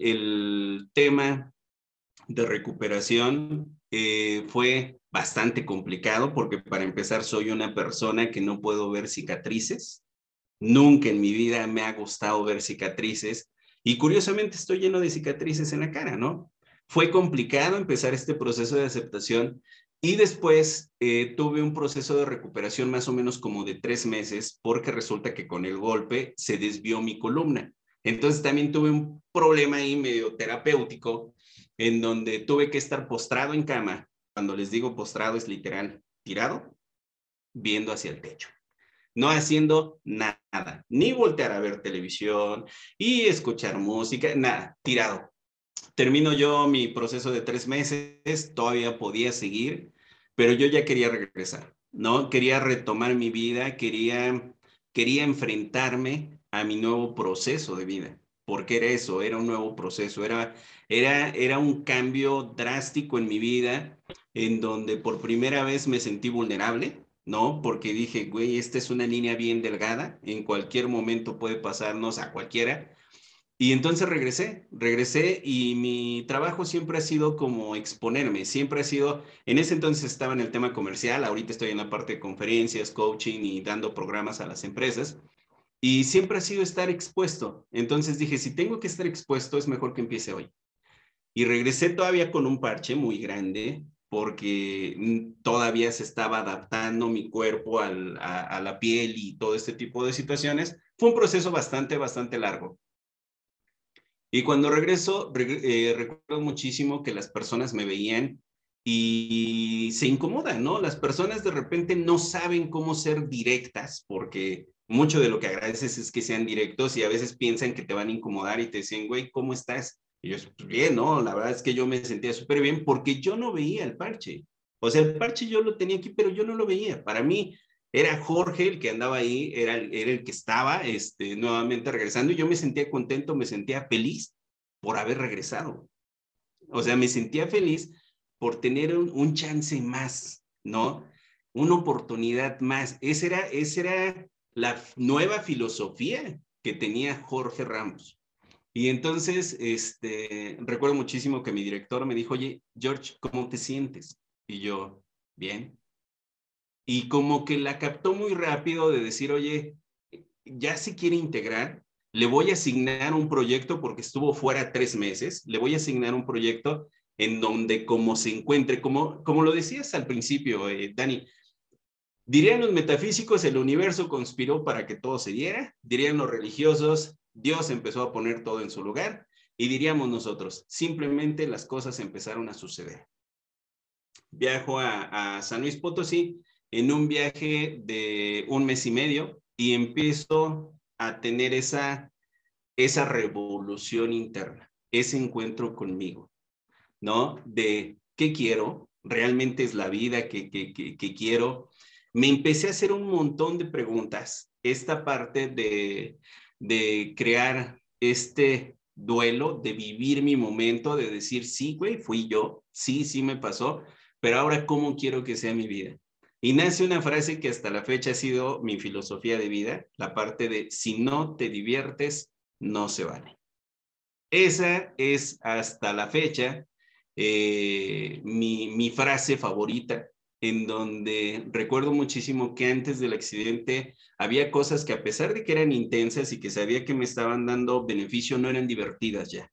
el, tema de recuperación eh, fue bastante complicado porque para empezar soy una persona que no puedo ver cicatrices. Nunca en mi vida me ha gustado ver cicatrices y curiosamente estoy lleno de cicatrices en la cara, ¿no? Fue complicado empezar este proceso de aceptación y después eh, tuve un proceso de recuperación más o menos como de tres meses porque resulta que con el golpe se desvió mi columna. Entonces también tuve un problema ahí medio terapéutico en donde tuve que estar postrado en cama cuando les digo postrado es literal, tirado, viendo hacia el techo. No haciendo nada, ni voltear a ver televisión y escuchar música, nada, tirado. Termino yo mi proceso de tres meses, todavía podía seguir, pero yo ya quería regresar, ¿no? Quería retomar mi vida, quería, quería enfrentarme a mi nuevo proceso de vida, porque era eso, era un nuevo proceso, era, era, era un cambio drástico en mi vida en donde por primera vez me sentí vulnerable, ¿no? Porque dije, güey, esta es una línea bien delgada, en cualquier momento puede pasarnos a cualquiera. Y entonces regresé, regresé y mi trabajo siempre ha sido como exponerme, siempre ha sido, en ese entonces estaba en el tema comercial, ahorita estoy en la parte de conferencias, coaching y dando programas a las empresas, y siempre ha sido estar expuesto. Entonces dije, si tengo que estar expuesto, es mejor que empiece hoy. Y regresé todavía con un parche muy grande, porque todavía se estaba adaptando mi cuerpo a, la piel y todo este tipo de situaciones. Fue un proceso bastante, bastante largo. Y cuando regreso, eh, recuerdo muchísimo que las personas me veían y se incomodan, ¿no? Las personas de repente no saben cómo ser directas porque mucho de lo que agradeces es que sean directos y a veces piensan que te van a incomodar y te dicen, güey, ¿cómo estás? Y yo, pues bien, ¿no? La verdad es que yo me sentía súper bien porque yo no veía el parche. O sea, el parche yo lo tenía aquí, pero yo no lo veía. Para mí era Jorge el que andaba ahí, era, era el que estaba este, nuevamente regresando y yo me sentía contento, me sentía feliz por haber regresado. O sea, me sentía feliz por tener un, un chance más, ¿no? Una oportunidad más. Esa era, esa era la nueva filosofía que tenía Jorge Ramos. Y entonces, este, recuerdo muchísimo que mi director me dijo, oye, George, ¿cómo te sientes? Y yo, bien. Y como que la captó muy rápido de decir, oye, ya se quiere integrar, le voy a asignar un proyecto porque estuvo fuera tres meses, le voy a asignar un proyecto en donde como se encuentre, como, como lo decías al principio, eh, Dani, dirían los metafísicos, el universo conspiró para que todo se diera, dirían los religiosos, Dios empezó a poner todo en su lugar y diríamos nosotros, simplemente las cosas empezaron a suceder. Viajo a, San Luis Potosí en un viaje de un mes y medio y empiezo a tener esa, esa revolución interna, ese encuentro conmigo, ¿no? De qué quiero, realmente es la vida que, que, que quiero. Me empecé a hacer un montón de preguntas. Esta parte de, de crear este duelo, de vivir mi momento, de decir, sí, güey, fui yo, sí, sí me pasó, pero ahora, ¿cómo quiero que sea mi vida? Y nace una frase que hasta la fecha ha sido mi filosofía de vida, la parte de, si no te diviertes, no se vale. Esa es hasta la fecha eh, mi, mi frase favorita en donde recuerdo muchísimo que antes del accidente había cosas que a pesar de que eran intensas y que sabía que me estaban dando beneficio, no eran divertidas ya.